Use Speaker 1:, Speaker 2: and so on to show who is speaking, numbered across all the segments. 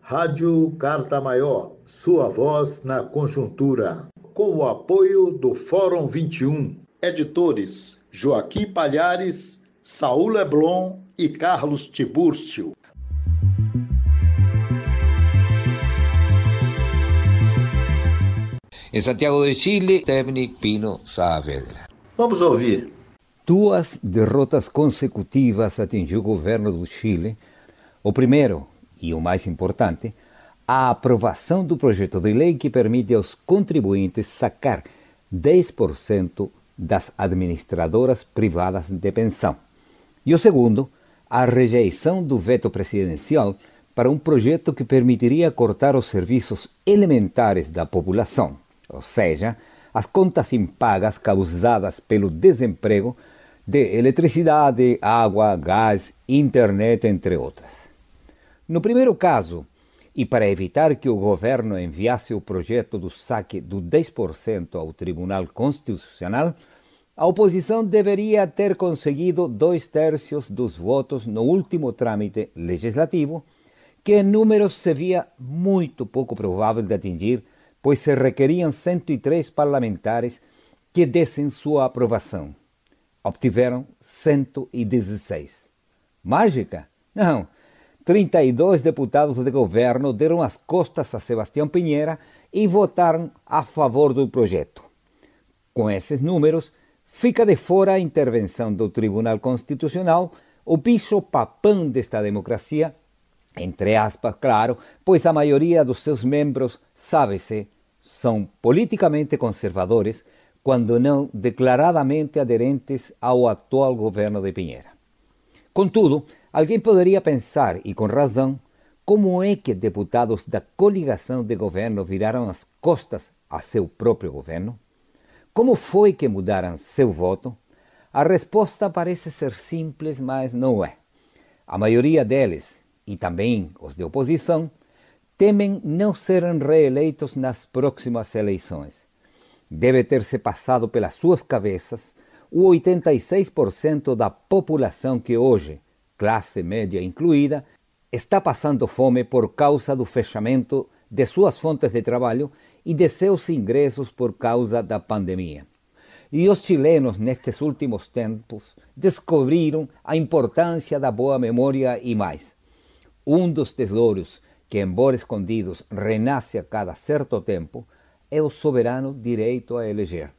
Speaker 1: Rádio Carta Maior, sua voz na conjuntura. Com o apoio do Fórum 21. Editores Joaquim Palhares, Saul Leblon e Carlos Tibúrcio.
Speaker 2: Em Santiago de Chile, Tevni Pino Saavedra.
Speaker 1: Vamos ouvir.
Speaker 3: Duas derrotas consecutivas atingiu o governo do Chile. O primeiro, e o mais importante, a aprovação do projeto de lei que permite aos contribuintes sacar 10% das administradoras privadas de pensão. E o segundo, a rejeição do veto presidencial para um projeto que permitiria cortar os serviços elementares da população, ou seja, as contas impagas causadas pelo desemprego de eletricidade, água, gás, internet, entre outras. No primeiro caso, e para evitar que o governo enviasse o projeto do saque do 10% ao Tribunal Constitucional, a oposição deveria ter conseguido dois terços dos votos no último trâmite legislativo, que em números se via muito pouco provável de atingir, pois se requeriam 103 parlamentares que dessem sua aprovação. Obtiveram 116. Mágica? Não. 32 deputados de governo deram as costas a Sebastião Pinheira e votaram a favor do projeto. Com esses números, fica de fora a intervenção do Tribunal Constitucional, o bicho papão desta democracia, entre aspas, claro, pois a maioria dos seus membros, sabe-se, são politicamente conservadores, quando não declaradamente aderentes ao atual governo de Pinheira. Contudo, alguém poderia pensar, e com razão, como é que deputados da coligação de governo viraram as costas a seu próprio governo? Como foi que mudaram seu voto? A resposta parece ser simples, mas não é. A maioria deles, e também os de oposição, temem não serem reeleitos nas próximas eleições. Deve ter se passado pelas suas cabeças o 86% da população que hoje, classe média incluída, está passando fome por causa do fechamento de suas fontes de trabalho e de seus ingressos por causa da pandemia. E os chilenos, nestes últimos tempos, descobriram a importância da boa memória e mais. Um dos tesouros que, embora escondidos, renasce a cada certo tempo, é o soberano direito a eleger.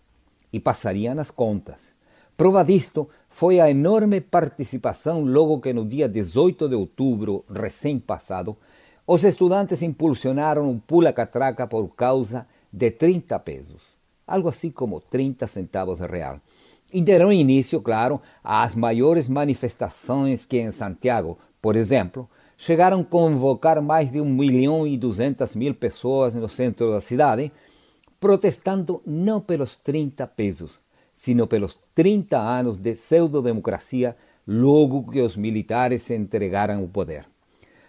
Speaker 3: E passaria nas contas. Prova disto foi a enorme participação logo que no dia 18 de outubro, recém-passado, os estudantes impulsionaram um pula-catraca por causa de 30 pesos, algo assim como 30 centavos de real. E deram início, claro, às maiores manifestações que em Santiago, por exemplo, chegaram a convocar mais de 1 milhão e 200 mil pessoas no centro da cidade, protestando não pelos 30 pesos, sino pelos 30 anos de pseudo-democracia logo que os militares se entregaram o poder.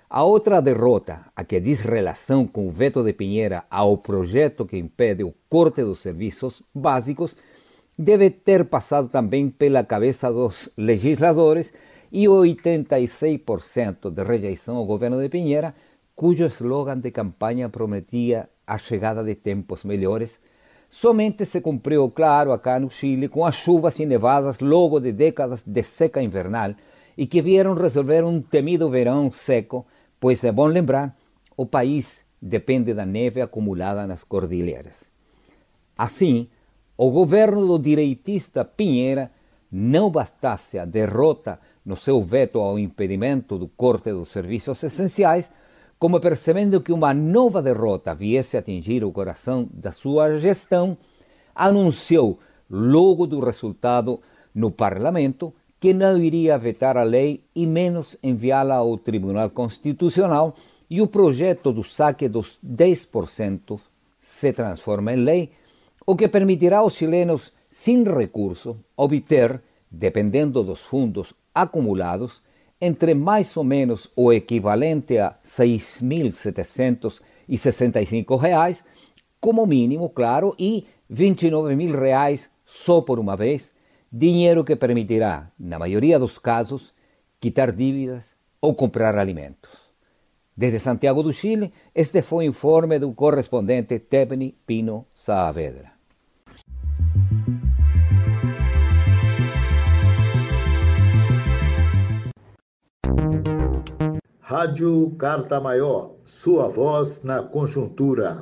Speaker 3: A outra derrota, a que diz relação com o veto de Pinheira ao projeto que impede o corte dos serviços básicos, deve ter passado também pela cabeça dos legisladores e o 86% de rejeição ao governo de Pinheira, cujo slogan de campanha prometia a chegada de tempos melhores, somente se cumpriu, claro, acá no Chile, com as chuvas e nevadas logo de décadas de seca invernal e que vieram resolver um temido verão seco, pois é bom lembrar, o país depende da neve acumulada nas cordilheiras. Assim, o governo do direitista Pinheira não bastasse a derrota no seu veto ao impedimento do corte dos serviços essenciais, como percebendo que uma nova derrota viesse a atingir o coração da sua gestão, anunciou, logo do resultado no parlamento, que não iria vetar a lei e menos enviá-la ao Tribunal Constitucional e o projeto do saque dos 10% se transforma em lei, o que permitirá aos chilenos sem recurso obter, dependendo dos fundos acumulados, entre mais ou menos o equivalente a R$ 6.765, como mínimo, claro, e 29 mil reais só por uma vez, dinheiro que permitirá, na maioria dos casos, quitar dívidas ou comprar alimentos. Desde Santiago do Chile, este foi o informe do correspondente Tebni Pino Saavedra.
Speaker 1: Rádio Carta Maior, sua voz na conjuntura.